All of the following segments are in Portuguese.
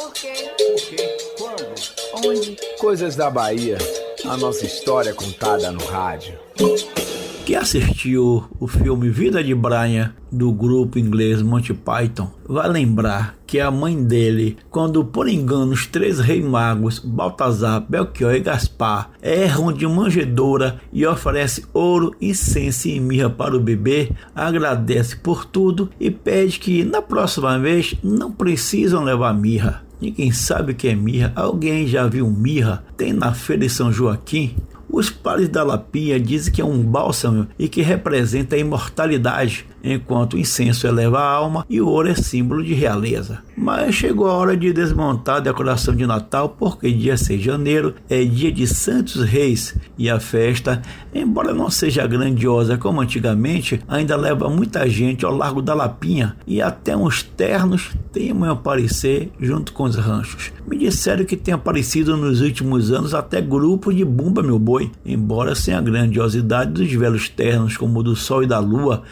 Por quê? Por quê? Quando? Onde? Coisas da Bahia. A nossa história contada no rádio. Quem assistiu o filme Vida de Brian do grupo inglês Monty Python vai lembrar que a mãe dele, quando por engano os três reis magos, Baltazar, Belchior e Gaspar, erram de manjedoura e oferece ouro, incenso e mirra para o bebê, agradece por tudo e pede que na próxima vez não precisam levar mirra. Ninguém sabe o que é mirra. Alguém já viu mirra? Tem na feira de São Joaquim? Os pares da lapinha dizem que é um bálsamo e que representa a imortalidade, enquanto o incenso eleva a alma e o ouro é símbolo de realeza. Mas chegou a hora de desmontar a decoração de Natal, porque dia 6 de janeiro é dia de Santos Reis e a festa, embora não seja grandiosa como antigamente, ainda leva muita gente ao Largo da Lapinha e até uns ternos temem aparecer junto com os ranchos. Me disseram que tem aparecido nos últimos anos até grupo de Bumba Meu Boi, embora sem a grandiosidade dos velhos ternos como o do Sol e da Lua,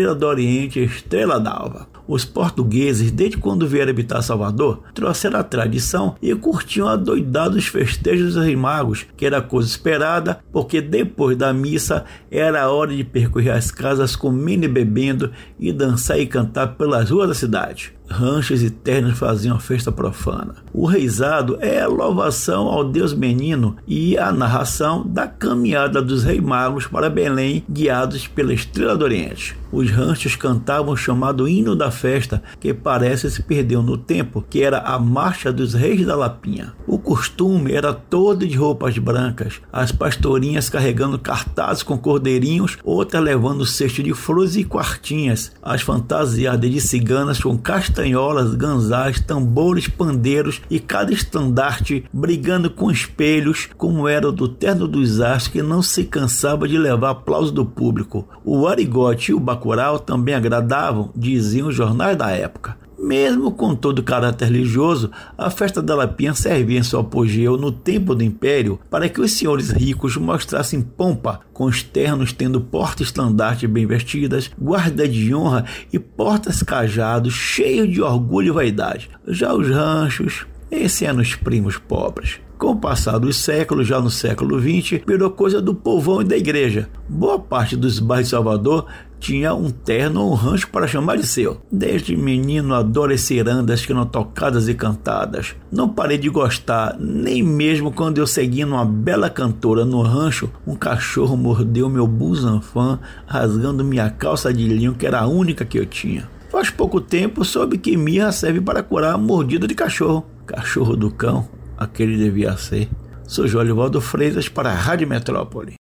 Estrela do Oriente Estrela d'Alva. Os portugueses, desde quando vieram habitar Salvador, trouxeram a tradição e curtiam adoidados os festejos dos Reis Magos, que era coisa esperada, porque depois da missa era a hora de percorrer as casas comendo e bebendo e dançar e cantar pelas ruas da cidade ranchos e ternos faziam a festa profana. O reizado é a louvação ao Deus menino e a narração da caminhada dos reis magos para Belém, guiados pela estrela do Oriente. Os ranchos cantavam o chamado hino da festa, que parece se perdeu no tempo, que era a marcha dos reis da Lapinha. O costume era todo de roupas brancas, as pastorinhas carregando cartazes com cordeirinhos, outras levando cesto de flores e quartinhas, as fantasiadas de ciganas com castanholas, ganzás, tambores, pandeiros e cada estandarte brigando com espelhos, como era o do terno dos astros que não se cansava de levar aplauso do público. O arigote e o bacural também agradavam, diziam os jornais da época. Mesmo com todo o caráter religioso, a festa da Lapinha servia em seu apogeu no tempo do Império para que os senhores ricos mostrassem pompa, com os ternos tendo porta-estandarte bem vestidas, guarda de honra e portas cajados cheios de orgulho e vaidade. Já os ranchos, esse é nos primos pobres. Com o passar dos séculos, já no século XX, virou coisa do povão e da igreja. Boa parte dos bairros de Salvador tinha um terno ou um rancho para chamar de seu. Desde menino adoro as cirandas que eram tocadas e cantadas. Não parei de gostar, nem mesmo quando eu seguindo uma bela cantora no rancho, um cachorro mordeu meu busanfã, rasgando minha calça de linho, que era a única que eu tinha. Faz pouco tempo soube que mirra serve para curar a mordida de cachorro. Cachorro do cão, aquele devia ser. Sou Jolivaldo Freitas para a Rádio Metrópole.